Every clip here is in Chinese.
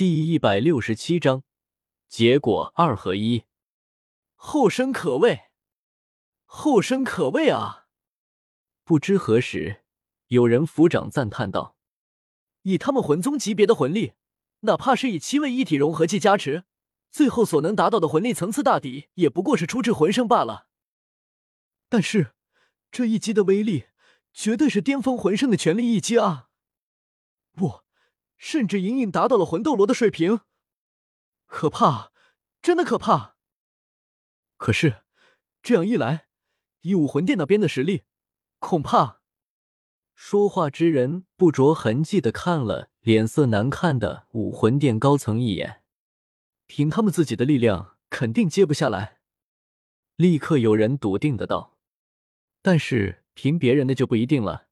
第一百六十七章，结果二合一，后生可畏，后生可畏啊！不知何时，有人抚掌赞叹道：“以他们魂宗级别的魂力，哪怕是以七位一体融合技加持，最后所能达到的魂力层次大抵也不过是初至魂圣罢了。但是这一击的威力，绝对是巅峰魂圣的全力一击啊！不。”甚至隐隐达到了魂斗罗的水平，可怕，真的可怕。可是这样一来，以武魂殿那边的实力，恐怕……说话之人不着痕迹的看了脸色难看的武魂殿高层一眼，凭他们自己的力量，肯定接不下来。立刻有人笃定的道：“但是凭别人的就不一定了。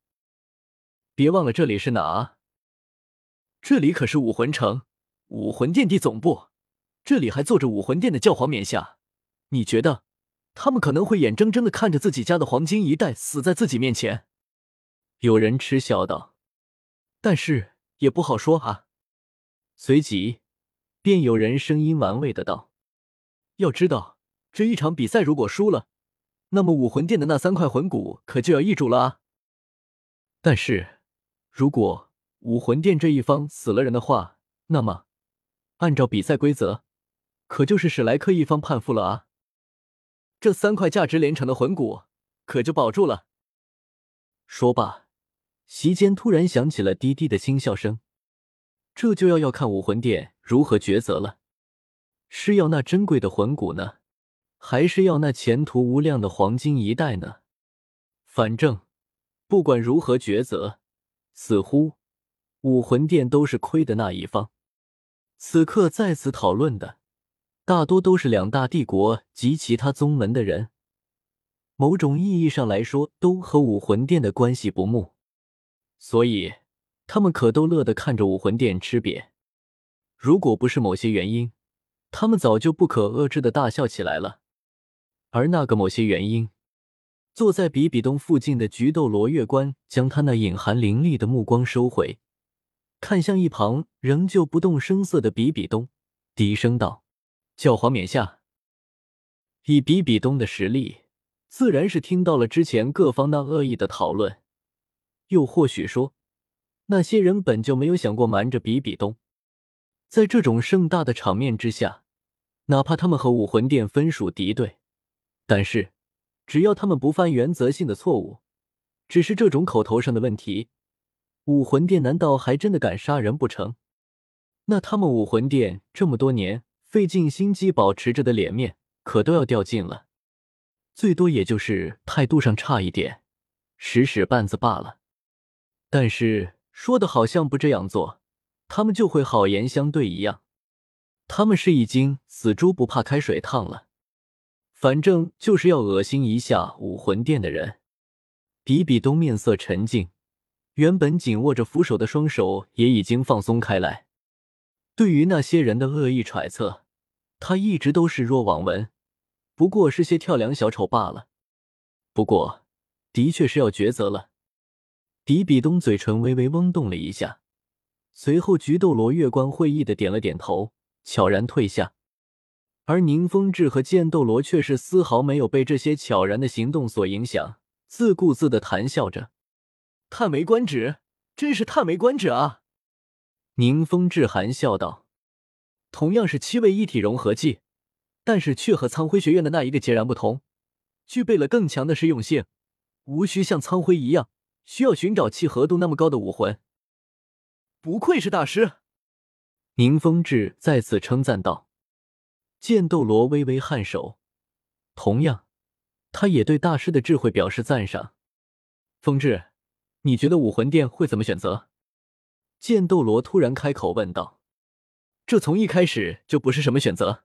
别忘了这里是哪。”这里可是武魂城，武魂殿地总部，这里还坐着武魂殿的教皇冕下。你觉得他们可能会眼睁睁的看着自己家的黄金一代死在自己面前？有人嗤笑道：“但是也不好说啊。”随即便有人声音玩味的道：“要知道，这一场比赛如果输了，那么武魂殿的那三块魂骨可就要易主了啊。但是如果……”武魂殿这一方死了人的话，那么按照比赛规则，可就是史莱克一方判负了啊！这三块价值连城的魂骨可就保住了。说罢，席间突然响起了低低的轻笑声。这就要要看武魂殿如何抉择了：是要那珍贵的魂骨呢，还是要那前途无量的黄金一代呢？反正不管如何抉择，似乎……武魂殿都是亏的那一方，此刻在此讨论的大多都是两大帝国及其他宗门的人，某种意义上来说，都和武魂殿的关系不睦，所以他们可都乐得看着武魂殿吃瘪。如果不是某些原因，他们早就不可遏制的大笑起来了。而那个某些原因，坐在比比东附近的菊斗罗月关将他那隐含凌厉的目光收回。看向一旁仍旧不动声色的比比东，低声道：“教皇冕下。”以比比东的实力，自然是听到了之前各方那恶意的讨论，又或许说，那些人本就没有想过瞒着比比东。在这种盛大的场面之下，哪怕他们和武魂殿分属敌对，但是只要他们不犯原则性的错误，只是这种口头上的问题。武魂殿难道还真的敢杀人不成？那他们武魂殿这么多年费尽心机保持着的脸面，可都要掉尽了。最多也就是态度上差一点，使使绊子罢了。但是说的好像不这样做，他们就会好言相对一样。他们是已经死猪不怕开水烫了，反正就是要恶心一下武魂殿的人。比比东面色沉静。原本紧握着扶手的双手也已经放松开来。对于那些人的恶意揣测，他一直都视若罔闻，不过是些跳梁小丑罢了。不过，的确是要抉择了。比比东嘴唇微微嗡动了一下，随后菊斗罗月光会意的点了点头，悄然退下。而宁风致和剑斗罗却是丝毫没有被这些悄然的行动所影响，自顾自的谈笑着。叹为观止，真是叹为观止啊！宁风致含笑道：“同样是七位一体融合技，但是却和苍辉学院的那一个截然不同，具备了更强的适用性，无需像苍辉一样需要寻找契合度那么高的武魂。不愧是大师！”宁风致再次称赞道。剑斗罗微微颔首，同样，他也对大师的智慧表示赞赏。风致。你觉得武魂殿会怎么选择？剑斗罗突然开口问道。这从一开始就不是什么选择。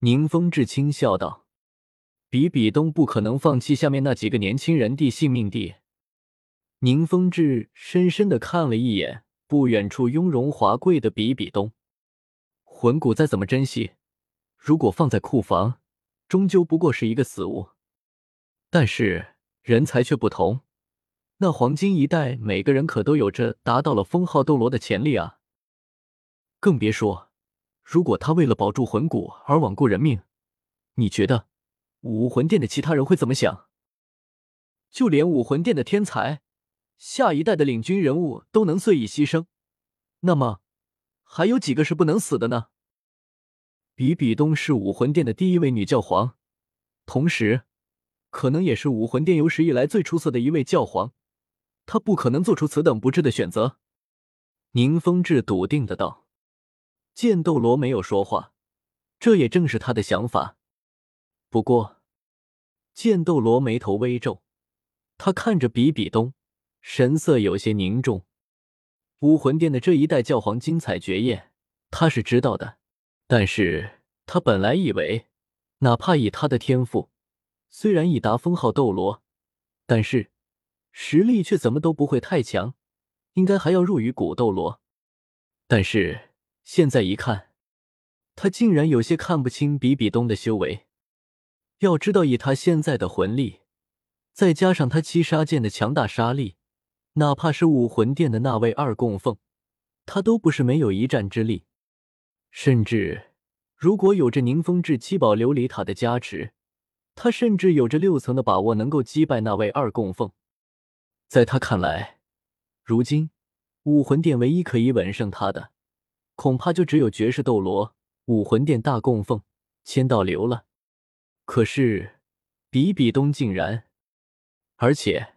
宁风致轻笑道：“比比东不可能放弃下面那几个年轻人的性命的。”宁风致深深的看了一眼不远处雍容华贵的比比东，魂骨再怎么珍惜，如果放在库房，终究不过是一个死物。但是人才却不同。那黄金一代，每个人可都有着达到了封号斗罗的潜力啊！更别说，如果他为了保住魂骨而罔顾人命，你觉得武魂殿的其他人会怎么想？就连武魂殿的天才，下一代的领军人物都能遂已牺牲，那么还有几个是不能死的呢？比比东是武魂殿的第一位女教皇，同时，可能也是武魂殿有史以来最出色的一位教皇。他不可能做出此等不智的选择。宁风致笃定的道。剑斗罗没有说话，这也正是他的想法。不过，剑斗罗眉头微皱。他看着比比东，神色有些凝重。武魂殿的这一代教皇精彩绝艳，他是知道的。但是他本来以为，哪怕以他的天赋，虽然已达封号斗罗，但是实力却怎么都不会太强，应该还要弱于古斗罗。但是现在一看，他竟然有些看不清比比东的修为。要知道，以他现在的魂力。再加上他七杀剑的强大杀力，哪怕是武魂殿的那位二供奉，他都不是没有一战之力。甚至，如果有着宁风致七宝琉璃塔的加持，他甚至有着六层的把握能够击败那位二供奉。在他看来，如今武魂殿唯一可以稳胜他的，恐怕就只有绝世斗罗武魂殿大供奉千道流了。可是，比比东竟然……而且，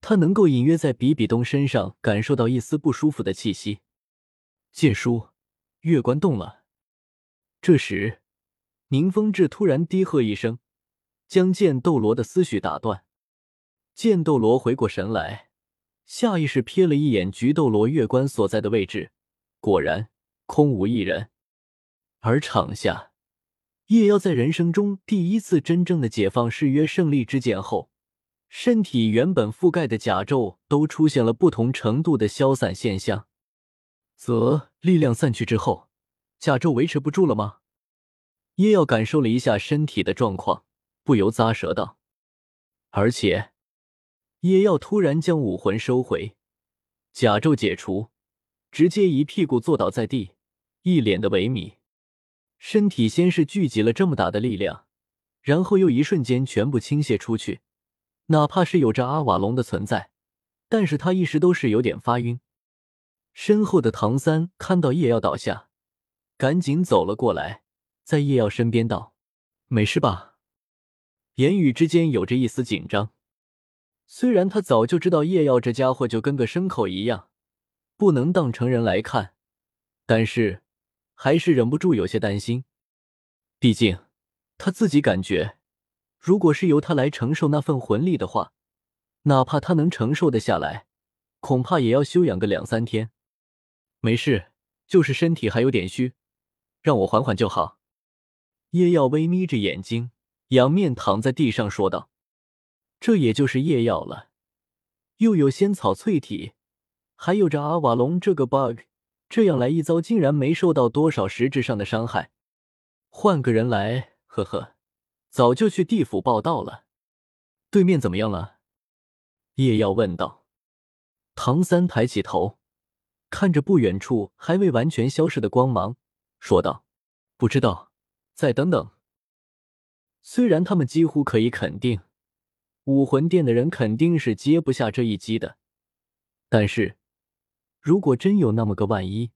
他能够隐约在比比东身上感受到一丝不舒服的气息。剑书，月关动了。这时，宁风致突然低喝一声，将剑斗罗的思绪打断。剑斗罗回过神来，下意识瞥了一眼菊斗罗月关所在的位置，果然空无一人。而场下，叶耀在人生中第一次真正的解放誓约胜利之剑后。身体原本覆盖的甲胄都出现了不同程度的消散现象，则力量散去之后，甲胄维持不住了吗？叶耀感受了一下身体的状况，不由咂舌道。而且，叶耀突然将武魂收回，甲胄解除，直接一屁股坐倒在地，一脸的萎靡。身体先是聚集了这么大的力量，然后又一瞬间全部倾泻出去。哪怕是有着阿瓦隆的存在，但是他一时都是有点发晕。身后的唐三看到叶耀倒下，赶紧走了过来，在叶耀身边道：“没事吧？”言语之间有着一丝紧张。虽然他早就知道叶耀这家伙就跟个牲口一样，不能当成人来看，但是还是忍不住有些担心。毕竟他自己感觉。如果是由他来承受那份魂力的话，哪怕他能承受得下来，恐怕也要休养个两三天。没事，就是身体还有点虚，让我缓缓就好。叶耀微眯着眼睛，仰面躺在地上说道：“这也就是夜耀了，又有仙草淬体，还有着阿瓦隆这个 bug，这样来一遭，竟然没受到多少实质上的伤害。换个人来，呵呵。”早就去地府报道了，对面怎么样了？叶耀问道。唐三抬起头，看着不远处还未完全消失的光芒，说道：“不知道，再等等。”虽然他们几乎可以肯定，武魂殿的人肯定是接不下这一击的，但是如果真有那么个万一，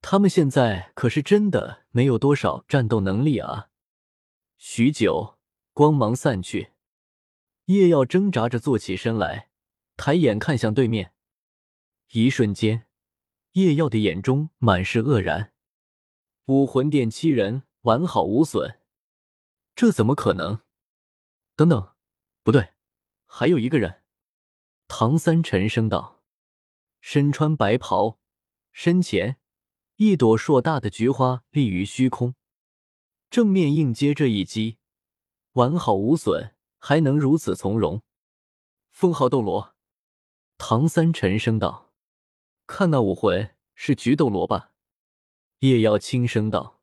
他们现在可是真的没有多少战斗能力啊！许久，光芒散去，叶耀挣扎着坐起身来，抬眼看向对面。一瞬间，叶耀的眼中满是愕然。武魂殿七人完好无损，这怎么可能？等等，不对，还有一个人。唐三沉声道：“身穿白袍，身前一朵硕大的菊花立于虚空。”正面应接这一击，完好无损，还能如此从容。封号斗罗，唐三沉声道：“看那武魂是菊斗罗吧？”叶耀轻声道：“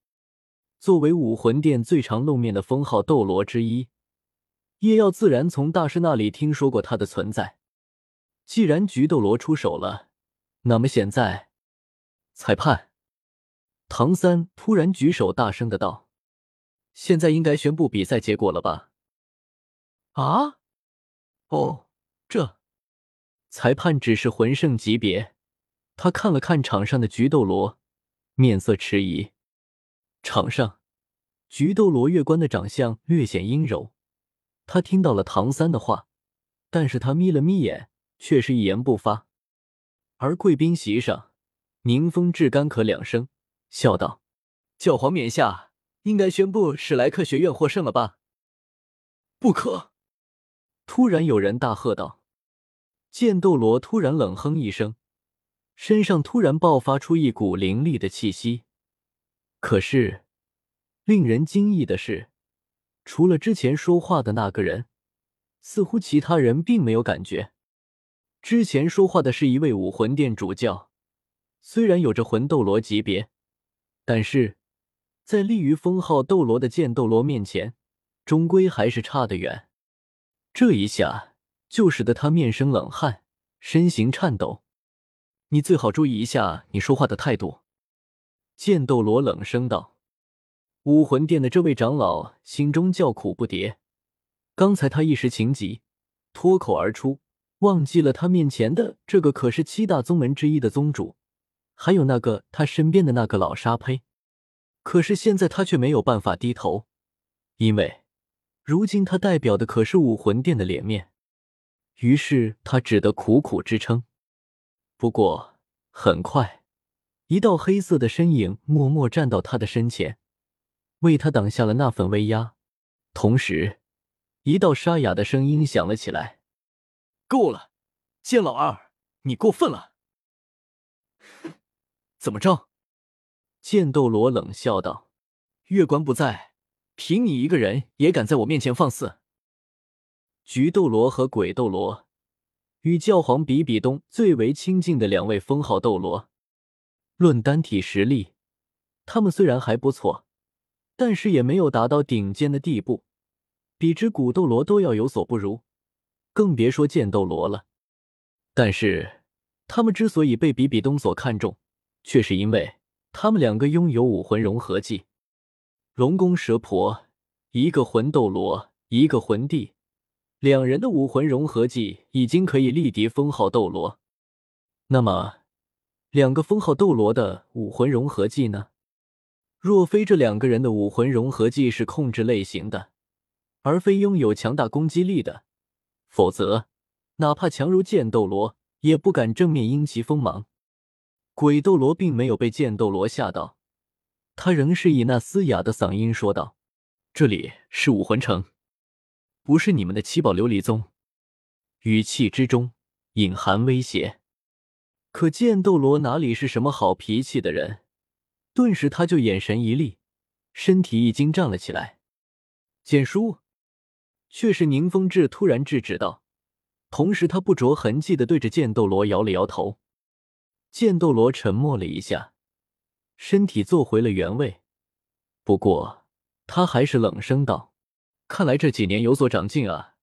作为武魂殿最常露面的封号斗罗之一，叶耀自然从大师那里听说过他的存在。既然菊斗罗出手了，那么现在，裁判。”唐三突然举手，大声的道：“现在应该宣布比赛结果了吧？”啊？哦，这裁判只是魂圣级别。他看了看场上的菊斗罗，面色迟疑。场上，菊斗罗月关的长相略显阴柔。他听到了唐三的话，但是他眯了眯眼，却是一言不发。而贵宾席上，宁风致干咳两声，笑道：“教皇冕下，应该宣布史莱克学院获胜了吧？”不可！突然有人大喝道。剑斗罗突然冷哼一声。身上突然爆发出一股凌厉的气息，可是令人惊异的是，除了之前说话的那个人，似乎其他人并没有感觉。之前说话的是一位武魂殿主教，虽然有着魂斗罗级别，但是在立于封号斗罗的剑斗罗面前，终归还是差得远。这一下就使得他面生冷汗，身形颤抖。你最好注意一下你说话的态度。”剑斗罗冷声道。武魂殿的这位长老心中叫苦不迭。刚才他一时情急，脱口而出，忘记了他面前的这个可是七大宗门之一的宗主，还有那个他身边的那个老沙胚。可是现在他却没有办法低头，因为如今他代表的可是武魂殿的脸面。于是他只得苦苦支撑。不过很快，一道黑色的身影默默站到他的身前，为他挡下了那份威压。同时，一道沙哑的声音响了起来：“够了，剑老二，你过分了！”怎么着？剑斗罗冷笑道：“月关不在，凭你一个人也敢在我面前放肆？”菊斗罗和鬼斗罗。与教皇比比东最为亲近的两位封号斗罗，论单体实力，他们虽然还不错，但是也没有达到顶尖的地步，比之古斗罗都要有所不如，更别说剑斗罗了。但是他们之所以被比比东所看重，却是因为他们两个拥有武魂融合技。龙宫蛇婆，一个魂斗罗，一个魂帝。两人的武魂融合技已经可以力敌封号斗罗，那么两个封号斗罗的武魂融合技呢？若非这两个人的武魂融合技是控制类型的，而非拥有强大攻击力的，否则哪怕强如剑斗罗也不敢正面因其锋芒。鬼斗罗并没有被剑斗罗吓到，他仍是以那嘶哑的嗓音说道：“这里是武魂城。”不是你们的七宝琉璃宗，语气之中隐含威胁。可剑斗罗哪里是什么好脾气的人？顿时他就眼神一厉，身体已经站了起来。简叔，却是宁风致突然制止道，同时他不着痕迹的对着剑斗罗摇了摇头。剑斗罗沉默了一下，身体坐回了原位。不过他还是冷声道。看来这几年有所长进啊，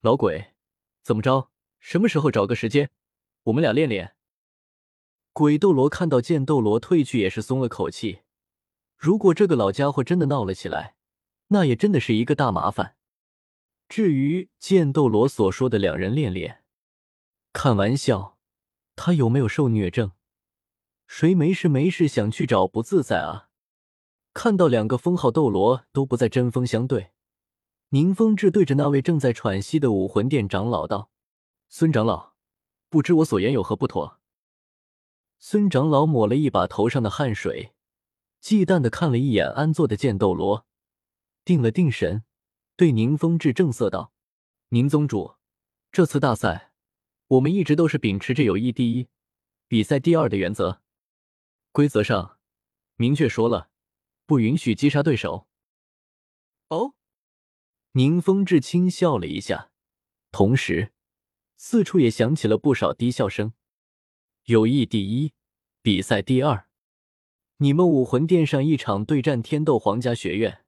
老鬼，怎么着？什么时候找个时间，我们俩练练？鬼斗罗看到剑斗罗退去，也是松了口气。如果这个老家伙真的闹了起来，那也真的是一个大麻烦。至于剑斗罗所说的两人练练，看玩笑，他有没有受虐症？谁没事没事想去找不自在啊？看到两个封号斗罗都不再针锋相对。宁风致对着那位正在喘息的武魂殿长老道：“孙长老，不知我所言有何不妥？”孙长老抹了一把头上的汗水，忌惮的看了一眼安坐的剑斗罗，定了定神，对宁风致正色道：“宁宗主，这次大赛，我们一直都是秉持着友谊第一，比赛第二的原则。规则上明确说了，不允许击杀对手。”哦。宁风致轻笑了一下，同时四处也响起了不少低笑声。友谊第一，比赛第二。你们武魂殿上一场对战天斗皇家学院，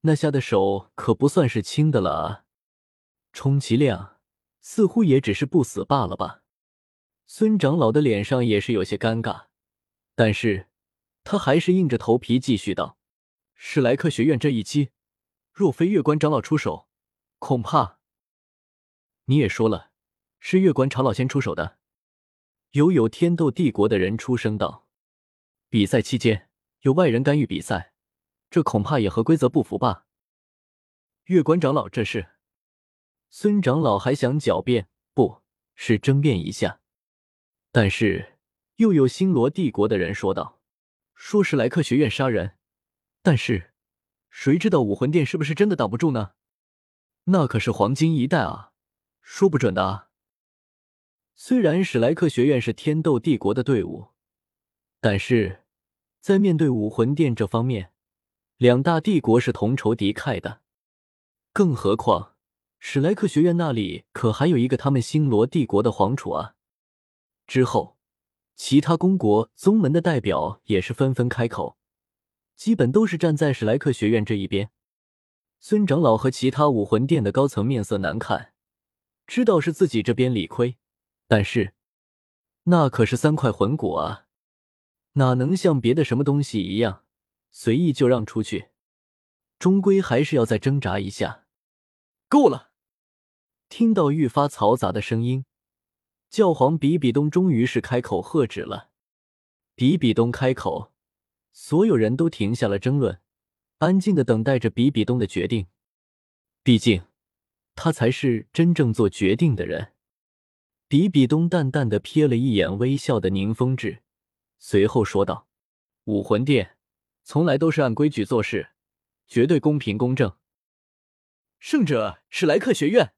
那下的手可不算是轻的了啊！充其量似乎也只是不死罢了吧？孙长老的脸上也是有些尴尬，但是他还是硬着头皮继续道：“史莱克学院这一击，若非月关长老出手，恐怕……你也说了，是月关长老先出手的。”有有天斗帝国的人出声道：“比赛期间有外人干预比赛，这恐怕也和规则不符吧？”月关长老这是……孙长老还想狡辩，不是争辩一下，但是又有星罗帝国的人说道。说是莱克学院杀人，但是谁知道武魂殿是不是真的挡不住呢？那可是黄金一代啊，说不准的啊。虽然史莱克学院是天斗帝国的队伍，但是在面对武魂殿这方面，两大帝国是同仇敌忾的。更何况史莱克学院那里可还有一个他们星罗帝国的皇储啊。之后。其他公国宗门的代表也是纷纷开口，基本都是站在史莱克学院这一边。孙长老和其他武魂殿的高层面色难看，知道是自己这边理亏，但是那可是三块魂骨啊，哪能像别的什么东西一样随意就让出去？终归还是要再挣扎一下。够了！听到愈发嘈杂的声音。教皇比比东终于是开口喝止了。比比东开口，所有人都停下了争论，安静的等待着比比东的决定。毕竟，他才是真正做决定的人。比比东淡淡的瞥了一眼微笑的宁风致，随后说道：“武魂殿从来都是按规矩做事，绝对公平公正。胜者史莱克学院。”